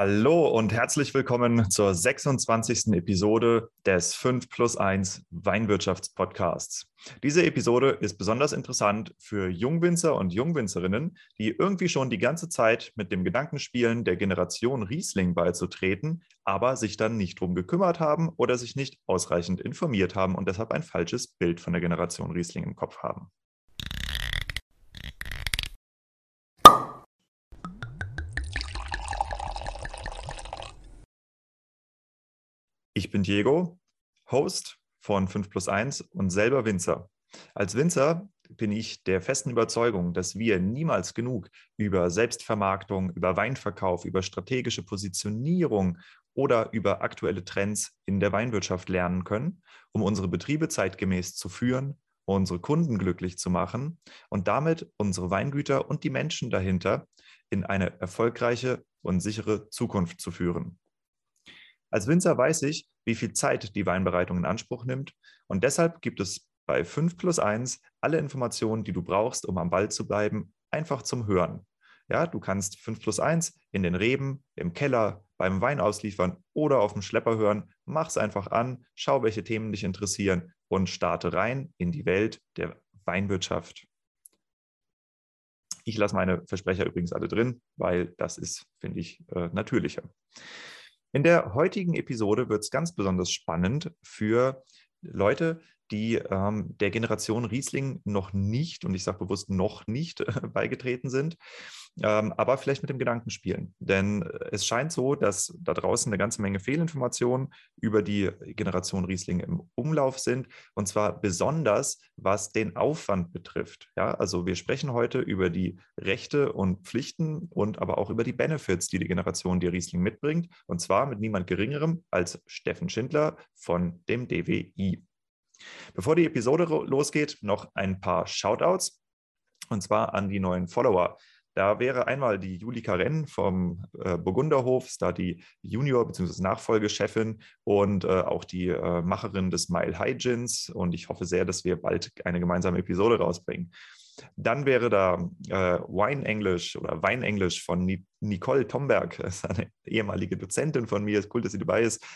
Hallo und herzlich willkommen zur 26. Episode des 5 plus 1 Weinwirtschaftspodcasts. Diese Episode ist besonders interessant für Jungwinzer und Jungwinzerinnen, die irgendwie schon die ganze Zeit mit dem Gedanken spielen, der Generation Riesling beizutreten, aber sich dann nicht drum gekümmert haben oder sich nicht ausreichend informiert haben und deshalb ein falsches Bild von der Generation Riesling im Kopf haben. Ich bin Diego, Host von 5 plus 1 und selber Winzer. Als Winzer bin ich der festen Überzeugung, dass wir niemals genug über Selbstvermarktung, über Weinverkauf, über strategische Positionierung oder über aktuelle Trends in der Weinwirtschaft lernen können, um unsere Betriebe zeitgemäß zu führen, unsere Kunden glücklich zu machen und damit unsere Weingüter und die Menschen dahinter in eine erfolgreiche und sichere Zukunft zu führen. Als Winzer weiß ich, wie viel Zeit die Weinbereitung in Anspruch nimmt und deshalb gibt es bei 5 plus 1 alle Informationen, die du brauchst, um am Ball zu bleiben, einfach zum Hören. Ja, du kannst 5 plus 1 in den Reben, im Keller, beim Wein ausliefern oder auf dem Schlepper hören. Mach es einfach an, schau, welche Themen dich interessieren und starte rein in die Welt der Weinwirtschaft. Ich lasse meine Versprecher übrigens alle drin, weil das ist, finde ich, äh, natürlicher. In der heutigen Episode wird es ganz besonders spannend für Leute, die ähm, der Generation Riesling noch nicht, und ich sage bewusst noch nicht, beigetreten sind, ähm, aber vielleicht mit dem Gedanken spielen. Denn äh, es scheint so, dass da draußen eine ganze Menge Fehlinformationen über die Generation Riesling im Umlauf sind, und zwar besonders was den Aufwand betrifft. Ja, also wir sprechen heute über die Rechte und Pflichten und aber auch über die Benefits, die die Generation die Riesling mitbringt, und zwar mit niemand Geringerem als Steffen Schindler von dem DWI. Bevor die Episode losgeht, noch ein paar Shoutouts und zwar an die neuen Follower. Da wäre einmal die Julika Renn vom äh, Burgunderhof, da die Junior- bzw. Nachfolgechefin und äh, auch die äh, Macherin des Mile High Gins. Und ich hoffe sehr, dass wir bald eine gemeinsame Episode rausbringen. Dann wäre da äh, Wine English oder Wein English von Ni Nicole Tomberg, das ist eine ehemalige Dozentin von mir. Ist cool, dass sie dabei ist.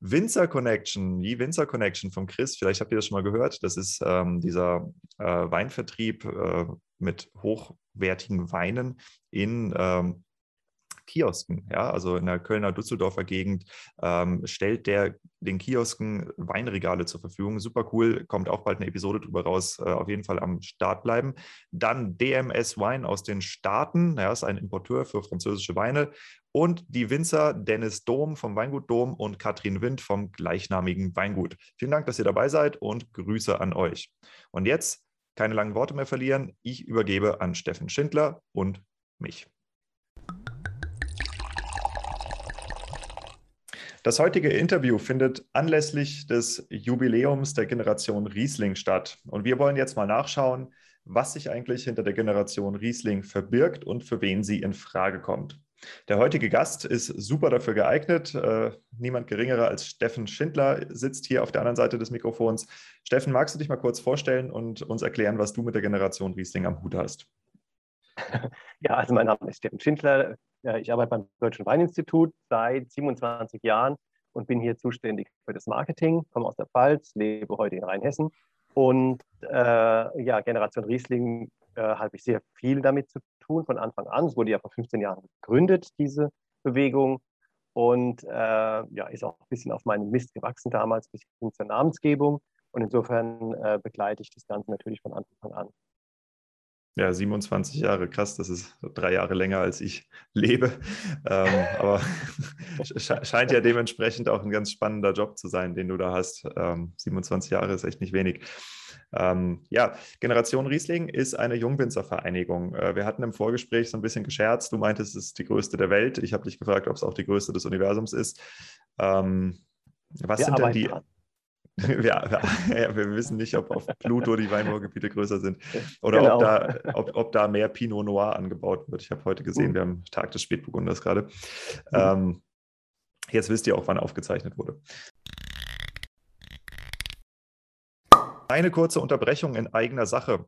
Winzer Connection, die Winzer Connection von Chris, vielleicht habt ihr das schon mal gehört. Das ist ähm, dieser äh, Weinvertrieb äh, mit hochwertigen Weinen in ähm, Kiosken, ja, also in der Kölner Düsseldorfer Gegend, ähm, stellt der den Kiosken Weinregale zur Verfügung. Super cool, kommt auch bald eine Episode drüber raus, äh, auf jeden Fall am Start bleiben. Dann DMS Wein aus den Staaten, ja, ist ein Importeur für französische Weine. Und die Winzer Dennis Dom vom Weingut Dom und Katrin Wind vom gleichnamigen Weingut. Vielen Dank, dass ihr dabei seid und Grüße an euch. Und jetzt keine langen Worte mehr verlieren. Ich übergebe an Steffen Schindler und mich. Das heutige Interview findet anlässlich des Jubiläums der Generation Riesling statt. Und wir wollen jetzt mal nachschauen, was sich eigentlich hinter der Generation Riesling verbirgt und für wen sie in Frage kommt. Der heutige Gast ist super dafür geeignet. Äh, niemand geringerer als Steffen Schindler sitzt hier auf der anderen Seite des Mikrofons. Steffen, magst du dich mal kurz vorstellen und uns erklären, was du mit der Generation Riesling am Hut hast? Ja, also mein Name ist Steffen Schindler. Ich arbeite beim Deutschen Weininstitut seit 27 Jahren und bin hier zuständig für das Marketing, komme aus der Pfalz, lebe heute in Rheinhessen. Und äh, ja, Generation Riesling äh, habe ich sehr viel damit zu tun von Anfang an. Es wurde ja vor 15 Jahren gegründet, diese Bewegung. Und äh, ja, ist auch ein bisschen auf meinen Mist gewachsen damals, bis hin zur Namensgebung. Und insofern äh, begleite ich das Ganze natürlich von Anfang an. Ja, 27 Jahre, krass, das ist drei Jahre länger als ich lebe. Ähm, aber scheint ja dementsprechend auch ein ganz spannender Job zu sein, den du da hast. Ähm, 27 Jahre ist echt nicht wenig. Ähm, ja, Generation Riesling ist eine Jungwinzervereinigung. Äh, wir hatten im Vorgespräch so ein bisschen gescherzt. Du meintest, es ist die größte der Welt. Ich habe dich gefragt, ob es auch die größte des Universums ist. Ähm, was wir sind denn die? Dran. Ja, ja, wir wissen nicht, ob auf Pluto die Weinbaugebiete größer sind oder genau. ob, da, ob, ob da mehr Pinot Noir angebaut wird. Ich habe heute gesehen, uh. wir haben Tag des Spätburgunders gerade. Mhm. Ähm, jetzt wisst ihr auch, wann aufgezeichnet wurde. Eine kurze Unterbrechung in eigener Sache.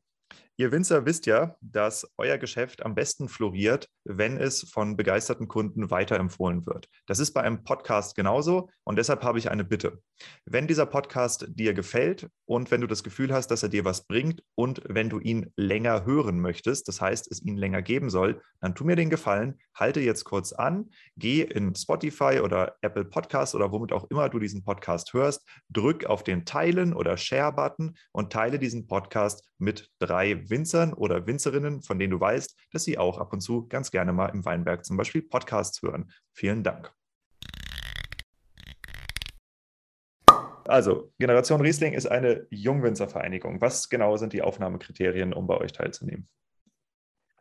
Ihr Winzer wisst ja, dass euer Geschäft am besten floriert, wenn es von begeisterten Kunden weiterempfohlen wird. Das ist bei einem Podcast genauso und deshalb habe ich eine Bitte. Wenn dieser Podcast dir gefällt und wenn du das Gefühl hast, dass er dir was bringt und wenn du ihn länger hören möchtest, das heißt, es ihn länger geben soll, dann tu mir den Gefallen, halte jetzt kurz an, geh in Spotify oder Apple Podcast oder womit auch immer du diesen Podcast hörst, drück auf den Teilen oder Share-Button und teile diesen Podcast mit drei Winzern oder Winzerinnen, von denen du weißt, dass sie auch ab und zu ganz gerne mal im Weinberg zum Beispiel Podcasts hören. Vielen Dank. Also, Generation Riesling ist eine Jungwinzervereinigung. Was genau sind die Aufnahmekriterien, um bei euch teilzunehmen?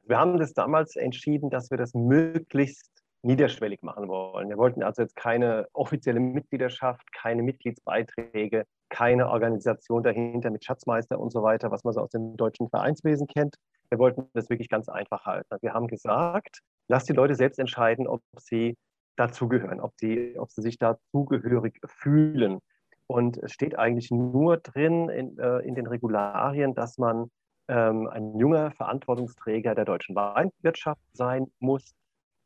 Wir haben das damals entschieden, dass wir das möglichst niederschwellig machen wollen. Wir wollten also jetzt keine offizielle Mitgliedschaft, keine Mitgliedsbeiträge, keine Organisation dahinter mit Schatzmeister und so weiter, was man so aus dem deutschen Vereinswesen kennt. Wir wollten das wirklich ganz einfach halten. Wir haben gesagt, lass die Leute selbst entscheiden, ob sie dazugehören, ob, ob sie sich dazugehörig fühlen. Und es steht eigentlich nur drin in, äh, in den Regularien, dass man ähm, ein junger Verantwortungsträger der deutschen Weinwirtschaft sein muss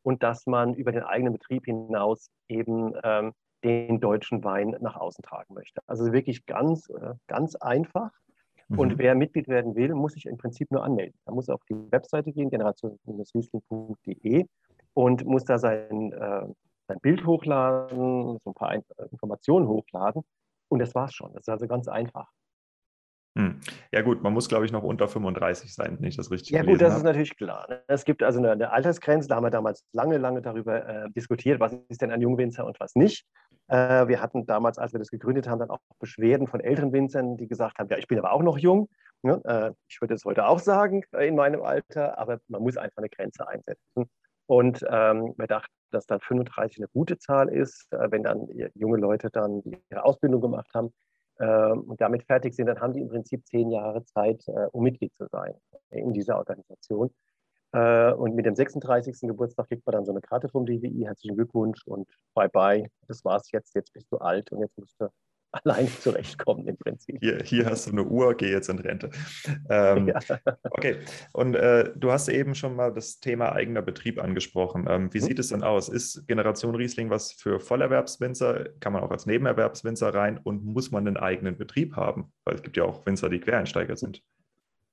und dass man über den eigenen Betrieb hinaus eben ähm, den deutschen Wein nach außen tragen möchte. Also wirklich ganz, äh, ganz einfach. Mhm. Und wer Mitglied werden will, muss sich im Prinzip nur anmelden. Er muss auf die Webseite gehen, generation-riesling.de und muss da sein, äh, sein Bild hochladen, so ein paar Informationen hochladen. Und das war's schon. Das ist also ganz einfach. Hm. Ja gut, man muss, glaube ich, noch unter 35 sein, wenn ich das richtig Ja gut, das habe. ist natürlich klar. Ne? Es gibt also eine, eine, Altersgrenze, da haben wir damals lange, lange darüber äh, diskutiert, was ist denn ein Jungwinzer und was nicht. Äh, wir hatten damals, als wir das gegründet haben, dann auch Beschwerden von älteren Winzern, die gesagt haben, ja, ich bin aber auch noch jung. Ne? Äh, ich würde es heute auch sagen äh, in meinem Alter, aber man muss einfach eine Grenze einsetzen. Und ähm, wir dachten, dass dann 35 eine gute Zahl ist, äh, wenn dann junge Leute dann ihre Ausbildung gemacht haben und damit fertig sind, dann haben die im Prinzip zehn Jahre Zeit, äh, um Mitglied zu sein in dieser Organisation. Äh, und mit dem 36. Geburtstag kriegt man dann so eine Karte vom DWI. Herzlichen Glückwunsch und bye bye. Das war's jetzt. Jetzt bist du alt und jetzt musst du allein zurechtkommen im Prinzip. Hier, hier hast du eine Uhr, geh jetzt in Rente. Ähm, ja. Okay, und äh, du hast eben schon mal das Thema eigener Betrieb angesprochen. Ähm, wie hm. sieht es denn aus? Ist Generation Riesling was für Vollerwerbswinzer? Kann man auch als Nebenerwerbswinzer rein und muss man einen eigenen Betrieb haben? Weil es gibt ja auch Winzer, die Quereinsteiger sind.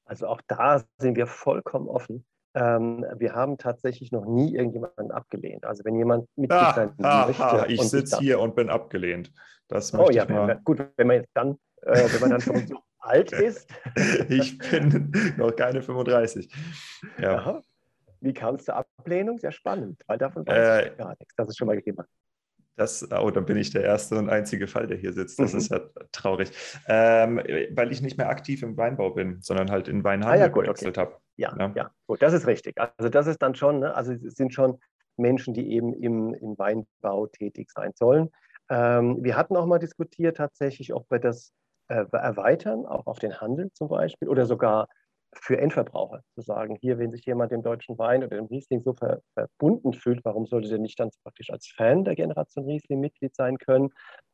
Also auch da sind wir vollkommen offen. Ähm, wir haben tatsächlich noch nie irgendjemanden abgelehnt. Also wenn jemand Mitglied ah, sein ah, möchte. Ah, ich sitze hier und bin abgelehnt. Das oh ja, wenn, gut, wenn man dann, äh, wenn man dann schon so alt ist. ich bin noch keine 35. Ja. Aha. Wie kam es zur Ablehnung? Sehr spannend, weil davon weiß äh, ich gar nichts, dass es schon mal gegeben. Das, oh, dann bin ich der erste und einzige Fall, der hier sitzt. Das mhm. ist ja traurig. Ähm, weil ich nicht mehr aktiv im Weinbau bin, sondern halt in Weinhandel ah, ja, gut, gewechselt okay. habe. Ja, ja, ja, gut, das ist richtig. Also das ist dann schon, ne? also es sind schon Menschen, die eben im, im Weinbau tätig sein sollen. Ähm, wir hatten auch mal diskutiert tatsächlich, ob wir das äh, erweitern, auch auf den Handel zum Beispiel oder sogar für Endverbraucher zu sagen, hier, wenn sich jemand dem deutschen Wein oder dem Riesling so ver verbunden fühlt, warum sollte der nicht dann praktisch als Fan der Generation Riesling Mitglied sein können?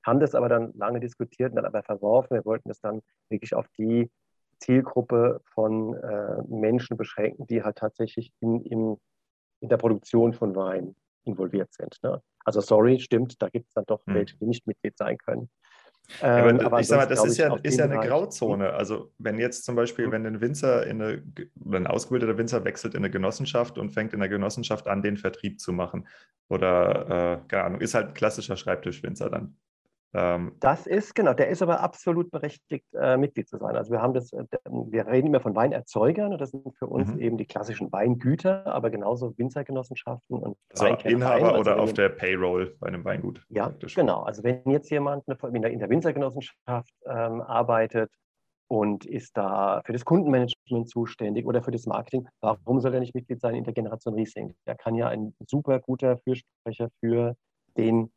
Haben das aber dann lange diskutiert und dann aber verworfen. Wir wollten das dann wirklich auf die Zielgruppe von äh, Menschen beschränken, die halt tatsächlich in, in, in der Produktion von Wein involviert sind. Ne? Also sorry, stimmt, da gibt es dann doch hm. welche, die nicht Mitglied sein können. Ja, aber, ähm, aber ich sage mal, das ist ja, ist ja eine Grauzone. Also wenn jetzt zum Beispiel, mhm. wenn ein Winzer in eine, oder ein ausgebildeter Winzer wechselt in eine Genossenschaft und fängt in der Genossenschaft an, den Vertrieb zu machen. Oder, äh, keine Ahnung, ist halt klassischer Schreibtischwinzer dann. Ähm, das ist, genau, der ist aber absolut berechtigt, äh, Mitglied zu sein. Also wir haben das, äh, wir reden immer von Weinerzeugern und das sind für uns mhm. eben die klassischen Weingüter, aber genauso Winzergenossenschaften und also Inhaber also oder auf der Payroll bei einem Weingut. Ja, praktisch. genau. Also wenn jetzt jemand in der, in der Winzergenossenschaft ähm, arbeitet und ist da für das Kundenmanagement zuständig oder für das Marketing, warum soll er nicht Mitglied sein in der Generation Riesling? Der kann ja ein super guter Fürsprecher für den,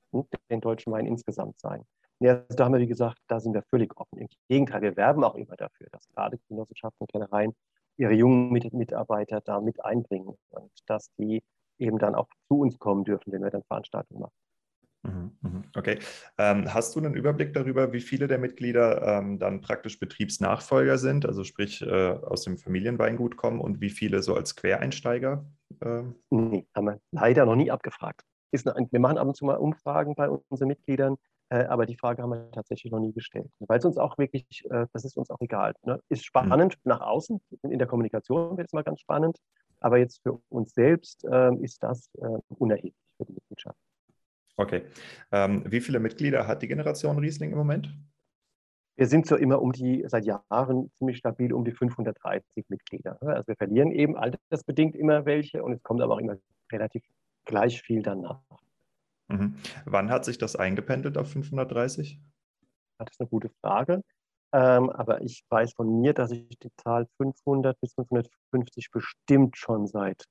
den deutschen Wein insgesamt sein. Ja, also da haben wir, wie gesagt, da sind wir völlig offen. Im Gegenteil, wir werben auch immer dafür, dass gerade Genossenschaften und Kennereien ihre jungen Mitarbeiter da mit einbringen und dass die eben dann auch zu uns kommen dürfen, wenn wir dann Veranstaltungen machen. Mhm, mhm. Okay. Ähm, hast du einen Überblick darüber, wie viele der Mitglieder ähm, dann praktisch Betriebsnachfolger sind, also sprich äh, aus dem Familienweingut kommen und wie viele so als Quereinsteiger? Ähm? Nee, haben wir leider noch nie abgefragt. Ist eine, wir machen ab und zu mal Umfragen bei unseren Mitgliedern, äh, aber die Frage haben wir tatsächlich noch nie gestellt. Weil es uns auch wirklich, äh, das ist uns auch egal. Ne? Ist spannend mhm. nach außen, in der Kommunikation wird es mal ganz spannend, aber jetzt für uns selbst äh, ist das äh, unerheblich für die Mitgliedschaft. Okay. Ähm, wie viele Mitglieder hat die Generation Riesling im Moment? Wir sind so immer um die, seit Jahren ziemlich stabil um die 530 Mitglieder. Also wir verlieren eben altersbedingt immer welche und es kommt aber auch immer relativ gleich viel danach. Mhm. Wann hat sich das eingependelt auf 530? Das ist eine gute Frage. Ähm, aber ich weiß von mir, dass ich die Zahl 500 bis 550 bestimmt schon seit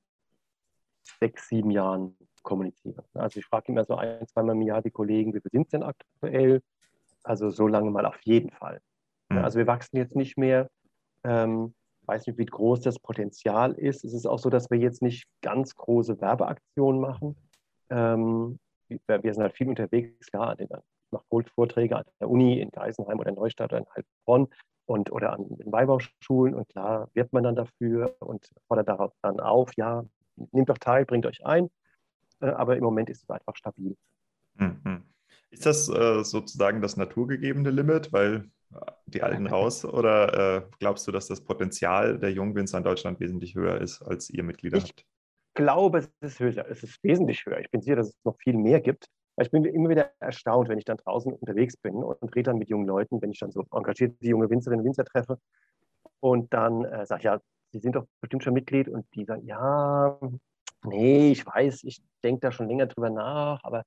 sechs, sieben Jahren kommuniziere. Also ich frage immer so ein, zweimal im Jahr die Kollegen, wie viel sind es denn aktuell? Also so lange mal auf jeden Fall. Mhm. Also wir wachsen jetzt nicht mehr. Ähm, weiß nicht, wie groß das Potenzial ist. Es ist auch so, dass wir jetzt nicht ganz große Werbeaktionen machen. Ähm, wir sind halt viel unterwegs, klar, ich mache Vorträge an der Uni in Geisenheim oder in Neustadt oder in Heilbronn und, oder an den Weinbauschulen und klar wird man dann dafür und fordert darauf dann auf, ja, nehmt doch teil, bringt euch ein. Äh, aber im Moment ist es einfach stabil. Mhm. Ist das äh, sozusagen das naturgegebene Limit, weil äh, die Alten raus? Oder äh, glaubst du, dass das Potenzial der Jungwinzer in Deutschland wesentlich höher ist, als ihr Mitglieder ich habt? Ich glaube, es ist höher. Es ist wesentlich höher. Ich bin sicher, dass es noch viel mehr gibt. Ich bin immer wieder erstaunt, wenn ich dann draußen unterwegs bin und rede dann mit jungen Leuten, wenn ich dann so engagierte junge Winzerinnen und Winzer treffe. Und dann äh, sage ich, ja, Sie sind doch bestimmt schon Mitglied. Und die sagen, ja, nee, ich weiß, ich denke da schon länger drüber nach, aber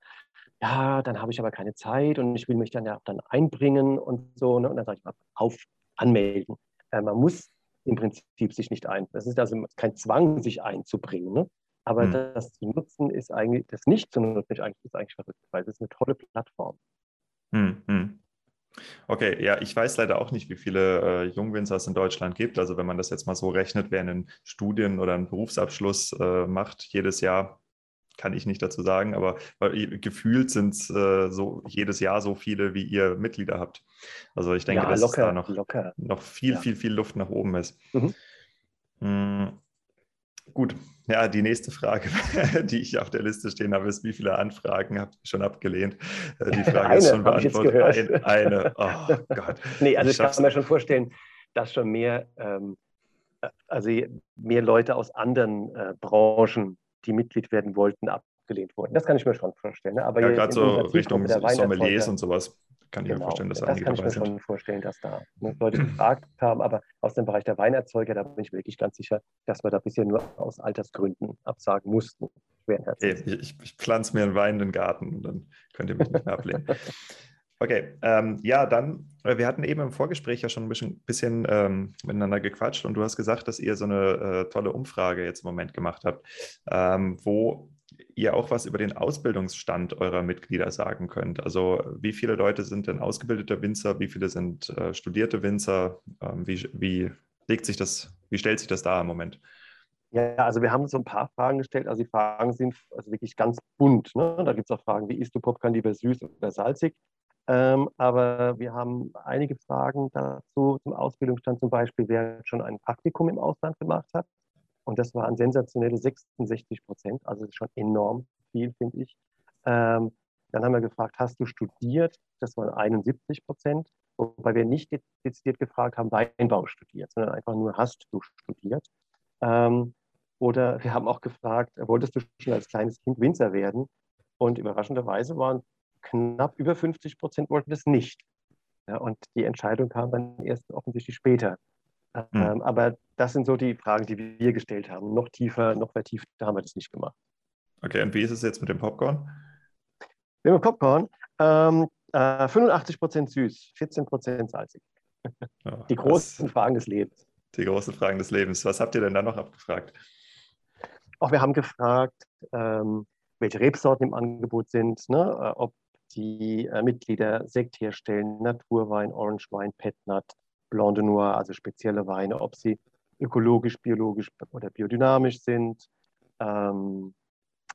ja, dann habe ich aber keine Zeit und ich will mich dann ja dann einbringen und so. Ne? Und dann sage ich mal, auf, anmelden. Äh, man muss im Prinzip sich nicht ein. Das ist also kein Zwang, sich einzubringen. Ne? Aber hm. das zu nutzen ist eigentlich, das nicht zu nutzen ist eigentlich, ist eigentlich verrückt, weil es ist eine tolle Plattform. Hm, hm. Okay, ja, ich weiß leider auch nicht, wie viele äh, Jungwinzer es in Deutschland gibt. Also wenn man das jetzt mal so rechnet, wer einen Studien- oder einen Berufsabschluss äh, macht jedes Jahr, kann ich nicht dazu sagen, aber gefühlt sind es äh, so jedes Jahr so viele, wie ihr Mitglieder habt. Also ich denke, ja, dass locker, da noch, noch viel, ja. viel, viel Luft nach oben ist. Mhm. Hm, gut, ja, die nächste Frage, die ich auf der Liste stehen habe, ist, wie viele Anfragen habt ihr schon abgelehnt? Äh, die Frage eine, ist schon beantwortet. Ein, eine, oh Gott. nee, also ich, ich kann mir schon vorstellen, dass schon mehr, ähm, also mehr Leute aus anderen äh, Branchen, die Mitglied werden wollten, abgelehnt wurden. Das kann ich mir schon vorstellen. Ne? Aber ja, gerade so Richtung Sommeliers und sowas kann ich genau, mir vorstellen, dass das einige kann ich mir sind. schon vorstellen, dass da ne, Leute gefragt haben, aber aus dem Bereich der Weinerzeuger, da bin ich wirklich ganz sicher, dass wir da bisher nur aus Altersgründen absagen mussten. Hey, ich, ich pflanze mir einen Wein in den Garten und dann könnt ihr mich nicht mehr ablehnen. Okay, ähm, ja, dann, äh, wir hatten eben im Vorgespräch ja schon ein bisschen, bisschen ähm, miteinander gequatscht und du hast gesagt, dass ihr so eine äh, tolle Umfrage jetzt im Moment gemacht habt, ähm, wo ihr auch was über den Ausbildungsstand eurer Mitglieder sagen könnt. Also wie viele Leute sind denn ausgebildete Winzer, wie viele sind äh, studierte Winzer, ähm, wie, wie legt sich das, wie stellt sich das da im Moment? Ja, also wir haben so ein paar Fragen gestellt. Also die Fragen sind also wirklich ganz bunt. Ne? Da gibt es auch Fragen, wie isst du Popcorn lieber süß oder salzig? Ähm, aber wir haben einige Fragen dazu zum Ausbildungsstand, zum Beispiel, wer schon ein Praktikum im Ausland gemacht hat. Und das waren sensationelle 66 Prozent, also schon enorm viel, finde ich. Ähm, dann haben wir gefragt, hast du studiert? Das waren 71 Prozent, wobei wir nicht dezidiert gefragt haben, Weinbau studiert, sondern einfach nur, hast du studiert? Ähm, oder wir haben auch gefragt, wolltest du schon als kleines Kind Winzer werden? Und überraschenderweise waren knapp über 50 Prozent wollten das nicht. Ja, und die Entscheidung kam dann erst offensichtlich später. Mhm. Ähm, aber das sind so die Fragen, die wir gestellt haben. Noch tiefer, noch vertieft haben wir das nicht gemacht. Okay, und wie ist es jetzt mit dem Popcorn? Mit dem Popcorn? Ähm, äh, 85 Prozent süß, 14 Prozent salzig. Ja, die großen Fragen des Lebens. Die großen Fragen des Lebens. Was habt ihr denn da noch abgefragt? Auch wir haben gefragt, ähm, welche Rebsorten im Angebot sind, ne? Äh, ob die äh, Mitglieder Sekt herstellen, Naturwein, Orange Wein, Petnat, Blanc de Noir, also spezielle Weine, ob sie ökologisch, biologisch oder biodynamisch sind. Ähm,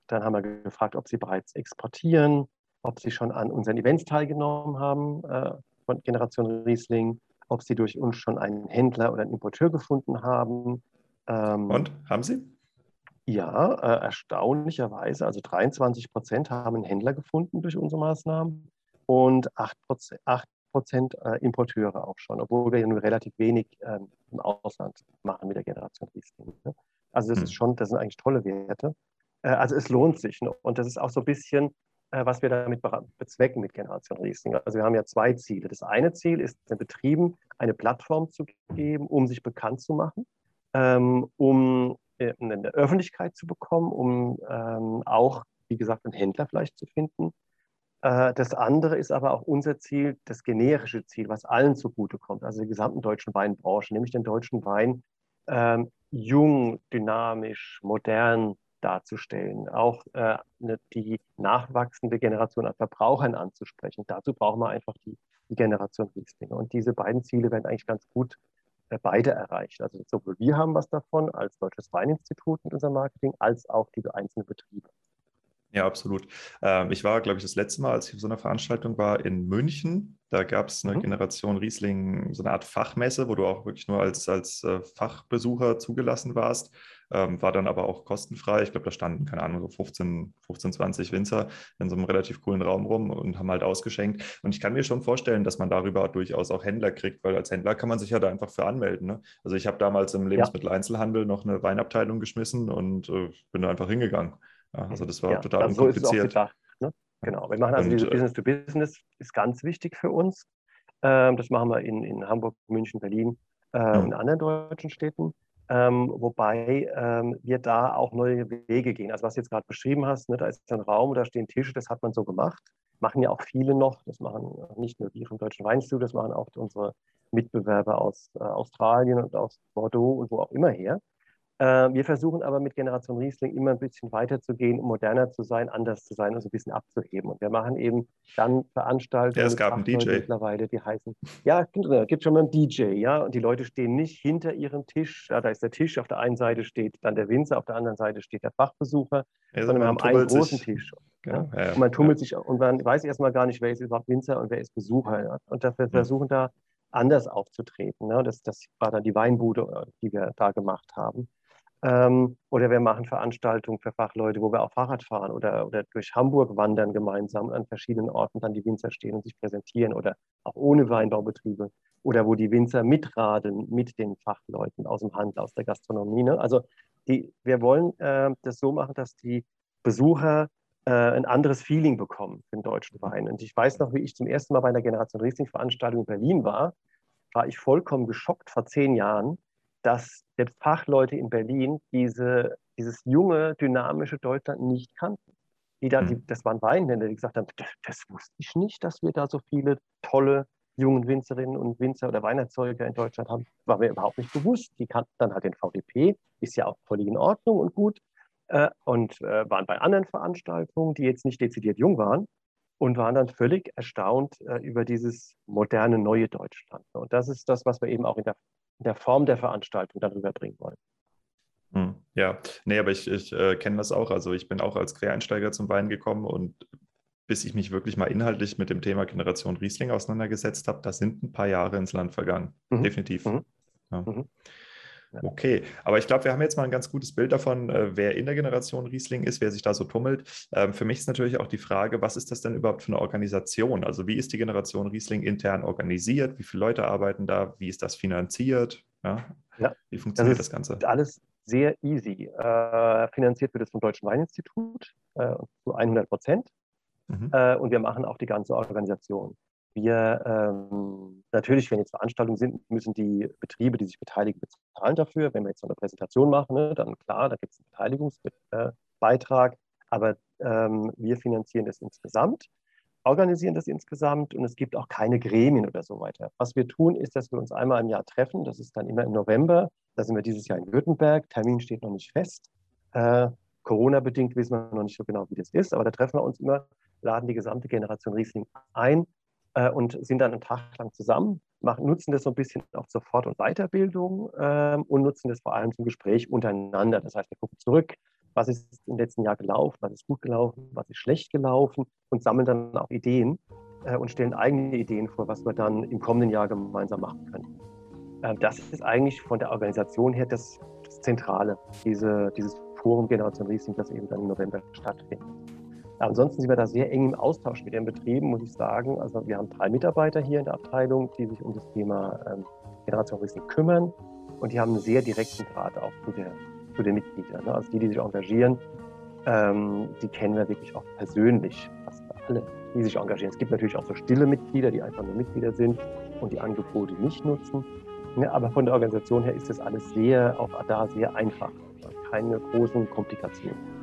dann haben wir gefragt, ob sie bereits exportieren. ob sie schon an unseren Events teilgenommen haben äh, von Generation Riesling, ob sie durch uns schon einen Händler oder einen Importeur gefunden haben. Ähm, Und haben sie? Ja, äh, erstaunlicherweise, also 23 Prozent haben einen Händler gefunden durch unsere Maßnahmen und 8 Prozent, 8 Prozent äh, Importeure auch schon, obwohl wir nur relativ wenig ähm, im Ausland machen mit der Generation Riesling. Ne? Also das hm. ist schon, das sind eigentlich tolle Werte. Äh, also es lohnt sich. Ne? Und das ist auch so ein bisschen, äh, was wir damit bezwecken mit Generation Riesling. Also wir haben ja zwei Ziele. Das eine Ziel ist, den Betrieben eine Plattform zu geben, um sich bekannt zu machen, ähm, um äh, eine Öffentlichkeit zu bekommen, um ähm, auch, wie gesagt, einen Händler vielleicht zu finden. Äh, das andere ist aber auch unser Ziel, das generische Ziel, was allen zugutekommt, also der gesamten deutschen Weinbranche, nämlich den deutschen Wein ähm, jung, dynamisch, modern darzustellen, auch äh, ne, die nachwachsende Generation an Verbrauchern anzusprechen. Dazu brauchen wir einfach die, die Generation Rieslinge. Und diese beiden Ziele werden eigentlich ganz gut beide erreicht. Also sowohl wir haben was davon als Deutsches Weininstitut mit unserem Marketing, als auch die einzelnen Betriebe. Ja, absolut. Ähm, ich war, glaube ich, das letzte Mal, als ich auf so einer Veranstaltung war, in München. Da gab es eine mhm. Generation Riesling, so eine Art Fachmesse, wo du auch wirklich nur als, als äh, Fachbesucher zugelassen warst. Ähm, war dann aber auch kostenfrei. Ich glaube, da standen, keine Ahnung, so 15, 15, 20 Winzer in so einem relativ coolen Raum rum und haben halt ausgeschenkt. Und ich kann mir schon vorstellen, dass man darüber durchaus auch Händler kriegt, weil als Händler kann man sich ja da einfach für anmelden. Ne? Also ich habe damals im Lebensmitteleinzelhandel noch eine Weinabteilung geschmissen und äh, bin da einfach hingegangen. Also das war ja, total also unkompliziert. So gedacht, ne? Genau, wir machen also und, diese äh, Business-to-Business, ist ganz wichtig für uns. Ähm, das machen wir in, in Hamburg, München, Berlin äh, ja. und anderen deutschen Städten. Ähm, wobei ähm, wir da auch neue Wege gehen. Also was du jetzt gerade beschrieben hast, ne, da ist ein Raum, da stehen Tische, das hat man so gemacht. Machen ja auch viele noch. Das machen nicht nur die vom Deutschen Weinstudio, das machen auch unsere Mitbewerber aus äh, Australien und aus Bordeaux und wo auch immer her. Äh, wir versuchen aber mit Generation Riesling immer ein bisschen weiterzugehen, moderner zu sein, anders zu sein und so ein bisschen abzuheben. Und wir machen eben dann Veranstaltungen. Ja, es gab einen DJ. Mittlerweile, die heißen, ja, es gibt schon mal einen DJ, ja, und die Leute stehen nicht hinter ihrem Tisch. Ja, da ist der Tisch, auf der einen Seite steht dann der Winzer, auf der anderen Seite steht der Fachbesucher, ja, sondern wir haben einen großen Tisch. Genau. Ja, und man tummelt sich und man weiß erstmal gar nicht, wer ist überhaupt Winzer und wer ist Besucher. Und wir hm. versuchen da anders aufzutreten. Ne? Das, das war dann die Weinbude, äh, die wir da gemacht haben. Ähm, oder wir machen Veranstaltungen für Fachleute, wo wir auch Fahrrad fahren oder, oder durch Hamburg wandern gemeinsam an verschiedenen Orten dann die Winzer stehen und sich präsentieren oder auch ohne Weinbaubetriebe oder wo die Winzer mitradeln mit den Fachleuten aus dem Handel, aus der Gastronomie. Ne? Also die, wir wollen äh, das so machen, dass die Besucher äh, ein anderes Feeling bekommen für den deutschen Wein. Und ich weiß noch, wie ich zum ersten Mal bei einer Generation Riesling-Veranstaltung in Berlin war, war ich vollkommen geschockt vor zehn Jahren, dass selbst Fachleute in Berlin diese, dieses junge, dynamische Deutschland nicht kannten. Die da, die, hm. das waren Weinhändler, die gesagt haben, das, das, wusste ich nicht, dass wir da so viele tolle jungen Winzerinnen und Winzer oder Weinerzeuger in Deutschland haben. War mir überhaupt nicht bewusst. Die kannten dann halt den VDP, ist ja auch völlig in Ordnung und gut. Äh, und äh, waren bei anderen Veranstaltungen, die jetzt nicht dezidiert jung waren und waren dann völlig erstaunt äh, über dieses moderne neue Deutschland. Und das ist das, was wir eben auch in der der Form der Veranstaltung darüber bringen wollen. Hm, ja, nee, aber ich, ich äh, kenne das auch. Also ich bin auch als Quereinsteiger zum Wein gekommen und bis ich mich wirklich mal inhaltlich mit dem Thema Generation Riesling auseinandergesetzt habe, da sind ein paar Jahre ins Land vergangen. Mhm. Definitiv. Mhm. Ja. Mhm. Okay, aber ich glaube, wir haben jetzt mal ein ganz gutes Bild davon, äh, wer in der Generation Riesling ist, wer sich da so tummelt. Ähm, für mich ist natürlich auch die Frage, was ist das denn überhaupt für eine Organisation? Also wie ist die Generation Riesling intern organisiert? Wie viele Leute arbeiten da? Wie ist das finanziert? Ja? Ja, wie funktioniert das, das Ganze? Alles sehr easy. Äh, finanziert wird es vom Deutschen Weininstitut äh, zu 100 Prozent. Mhm. Äh, und wir machen auch die ganze Organisation. Wir ähm, natürlich, wenn jetzt Veranstaltungen sind, müssen die Betriebe, die sich beteiligen, bezahlen dafür. Wenn wir jetzt so eine Präsentation machen, ne, dann klar, da gibt es einen Beteiligungsbeitrag, aber ähm, wir finanzieren das insgesamt, organisieren das insgesamt und es gibt auch keine Gremien oder so weiter. Was wir tun, ist, dass wir uns einmal im Jahr treffen. Das ist dann immer im November. Da sind wir dieses Jahr in Württemberg. Termin steht noch nicht fest. Äh, Corona-bedingt wissen wir noch nicht so genau, wie das ist, aber da treffen wir uns immer, laden die gesamte Generation Riesling ein äh, und sind dann einen Tag lang zusammen, machen, nutzen das so ein bisschen auch zur Fort- und Weiterbildung äh, und nutzen das vor allem zum Gespräch untereinander. Das heißt, wir gucken zurück, was ist im letzten Jahr gelaufen, was ist gut gelaufen, was ist schlecht gelaufen und sammeln dann auch Ideen äh, und stellen eigene Ideen vor, was wir dann im kommenden Jahr gemeinsam machen können. Äh, das ist eigentlich von der Organisation her das, das Zentrale, diese, dieses Forum Generation Riesling, das eben dann im November stattfindet. Ansonsten sind wir da sehr eng im Austausch mit den Betrieben, muss ich sagen. Also wir haben drei Mitarbeiter hier in der Abteilung, die sich um das Thema ähm, Generation kümmern und die haben einen sehr direkten Draht auch zu, der, zu den Mitgliedern. Ne? Also die, die sich engagieren, ähm, die kennen wir wirklich auch persönlich, fast alle, die sich engagieren. Es gibt natürlich auch so stille Mitglieder, die einfach nur Mitglieder sind und die Angebote nicht nutzen. Ne? Aber von der Organisation her ist das alles sehr, auch da sehr einfach. Keine großen Komplikationen.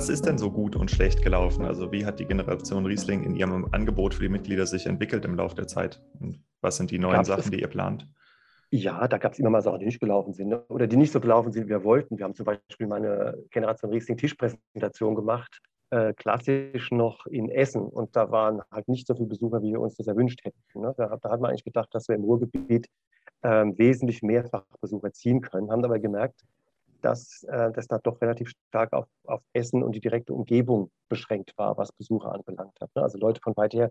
Was ist denn so gut und schlecht gelaufen? Also wie hat die Generation Riesling in ihrem Angebot für die Mitglieder sich entwickelt im Laufe der Zeit? Und was sind die neuen Gab's Sachen, die ihr plant? Ja, da gab es immer mal Sachen, die nicht gelaufen sind ne? oder die nicht so gelaufen sind, wie wir wollten. Wir haben zum Beispiel mal eine Generation Riesling Tischpräsentation gemacht, äh, klassisch noch in Essen. Und da waren halt nicht so viele Besucher, wie wir uns das erwünscht hätten. Ne? Da, da, hat man eigentlich gedacht, dass wir im Ruhrgebiet äh, wesentlich mehr Fachbesucher ziehen können, haben aber gemerkt, dass äh, das da doch relativ stark auf, auf Essen und die direkte Umgebung beschränkt war, was Besucher anbelangt hat. Ne? Also Leute von weit her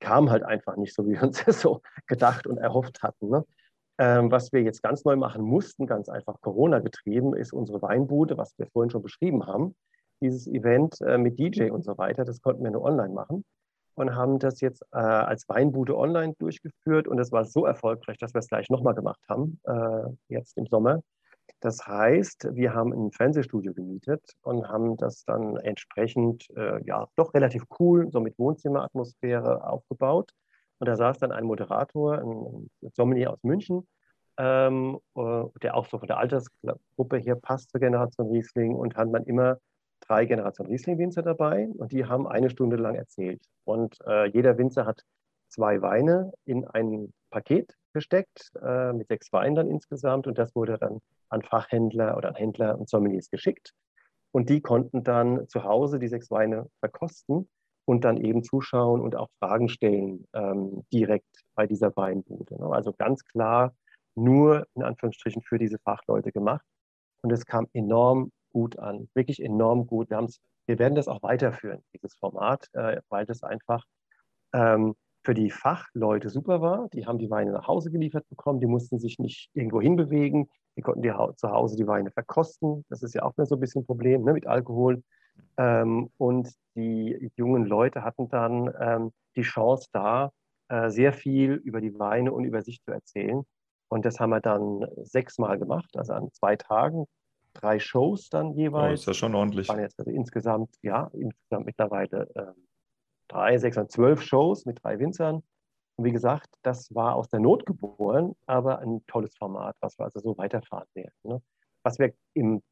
kamen halt einfach nicht so, wie wir uns das so gedacht und erhofft hatten. Ne? Ähm, was wir jetzt ganz neu machen mussten, ganz einfach Corona getrieben, ist unsere Weinbude, was wir vorhin schon beschrieben haben. Dieses Event äh, mit DJ und so weiter, das konnten wir nur online machen und haben das jetzt äh, als Weinbude online durchgeführt und es war so erfolgreich, dass wir es gleich nochmal gemacht haben, äh, jetzt im Sommer. Das heißt, wir haben ein Fernsehstudio gemietet und haben das dann entsprechend, äh, ja, doch relativ cool, so mit Wohnzimmeratmosphäre aufgebaut. Und da saß dann ein Moderator, ein, Sommelier aus München, ähm, äh, der auch so von der Altersgruppe hier passt zur Generation Riesling und hat man immer drei Generation Riesling-Winzer dabei und die haben eine Stunde lang erzählt. Und äh, jeder Winzer hat zwei Weine in ein Paket gesteckt, äh, mit sechs Weinen dann insgesamt. Und das wurde dann an Fachhändler oder an Händler und Sommeliers geschickt. Und die konnten dann zu Hause die sechs Weine verkosten und dann eben zuschauen und auch Fragen stellen ähm, direkt bei dieser Weinbude. Ne? Also ganz klar nur in Anführungsstrichen für diese Fachleute gemacht. Und es kam enorm gut an, wirklich enorm gut. Wir, wir werden das auch weiterführen, dieses Format, äh, weil das einfach ähm, für die Fachleute super war. Die haben die Weine nach Hause geliefert bekommen, die mussten sich nicht irgendwo hinbewegen, die konnten die zu Hause die Weine verkosten. Das ist ja auch so ein bisschen ein Problem ne, mit Alkohol. Ähm, und die jungen Leute hatten dann ähm, die Chance da, äh, sehr viel über die Weine und über sich zu erzählen. Und das haben wir dann sechsmal gemacht, also an zwei Tagen, drei Shows dann jeweils. Oh, ist ja schon ordentlich. Waren jetzt also insgesamt, ja, insgesamt mittlerweile äh, drei, sechs und zwölf Shows mit drei Winzern. Und wie gesagt, das war aus der Not geboren, aber ein tolles Format, was wir also so weiterfahren werden. Ne? Was wir im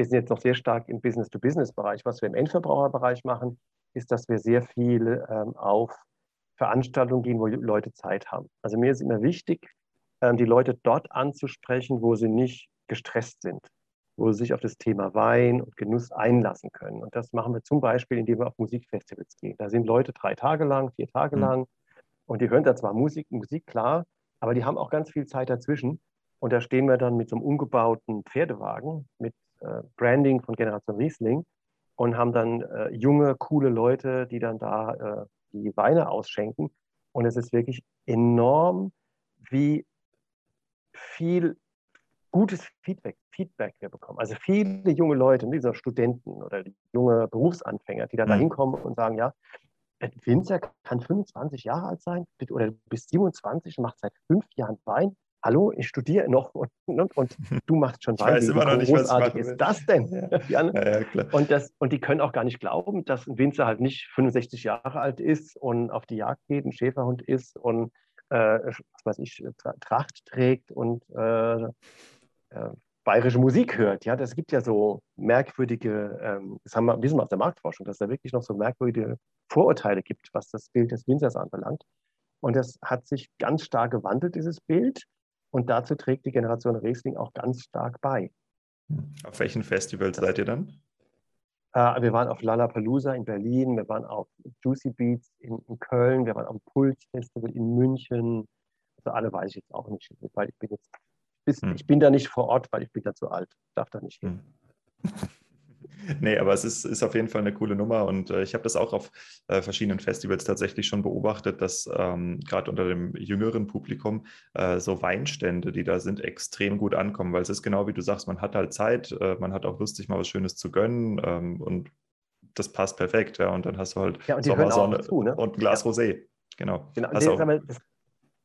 wir sind jetzt noch sehr stark im Business-to-Business-Bereich. Was wir im Endverbraucherbereich machen, ist, dass wir sehr viel ähm, auf Veranstaltungen gehen, wo Leute Zeit haben. Also mir ist immer wichtig, ähm, die Leute dort anzusprechen, wo sie nicht gestresst sind, wo sie sich auf das Thema Wein und Genuss einlassen können. Und das machen wir zum Beispiel, indem wir auf Musikfestivals gehen. Da sind Leute drei Tage lang, vier Tage mhm. lang und die hören da zwar Musik, Musik klar, aber die haben auch ganz viel Zeit dazwischen. Und da stehen wir dann mit so einem umgebauten Pferdewagen mit äh, Branding von Generation Riesling und haben dann äh, junge, coole Leute, die dann da äh, die Weine ausschenken. Und es ist wirklich enorm, wie viel gutes Feedback, Feedback wir bekommen. Also viele junge Leute, diese Studenten oder junge Berufsanfänger, die dann mhm. da hinkommen und sagen, ja, ein Winzer kann 25 Jahre alt sein oder du bist 27 und machst seit fünf Jahren Wein hallo, ich studiere noch und, und, und du machst schon Wein. Ich weiß immer noch nicht, was ich ist das denn? Ja. Ja, ja, und, das, und die können auch gar nicht glauben, dass ein Winzer halt nicht 65 Jahre alt ist und auf die Jagd geht, ein Schäferhund ist und äh, was weiß ich, Tracht trägt und äh, äh, bayerische Musik hört. Ja, das gibt ja so merkwürdige, ähm, das haben wir, wissen wir aus der Marktforschung, dass es da wirklich noch so merkwürdige Vorurteile gibt, was das Bild des Winzers anbelangt. Und das hat sich ganz stark gewandelt, dieses Bild. Und dazu trägt die Generation Riesling auch ganz stark bei. Auf welchen Festivals seid ihr dann? Äh, wir waren auf Lollapalooza in Berlin, wir waren auf Juicy Beats in, in Köln, wir waren dem Puls Festival in München. Also alle weiß ich jetzt auch nicht, weil ich bin jetzt, bis, hm. ich bin da nicht vor Ort, weil ich bin da zu alt, darf da nicht hin. Hm. Nee, aber es ist, ist auf jeden Fall eine coole Nummer und äh, ich habe das auch auf äh, verschiedenen Festivals tatsächlich schon beobachtet, dass ähm, gerade unter dem jüngeren Publikum äh, so Weinstände, die da sind, extrem gut ankommen, weil es ist genau wie du sagst, man hat halt Zeit, äh, man hat auch Lust, sich mal was Schönes zu gönnen ähm, und das passt perfekt, ja, und dann hast du halt ja, Sommersonne ne? und ein Glas ja. Rosé. Genau. genau. Das,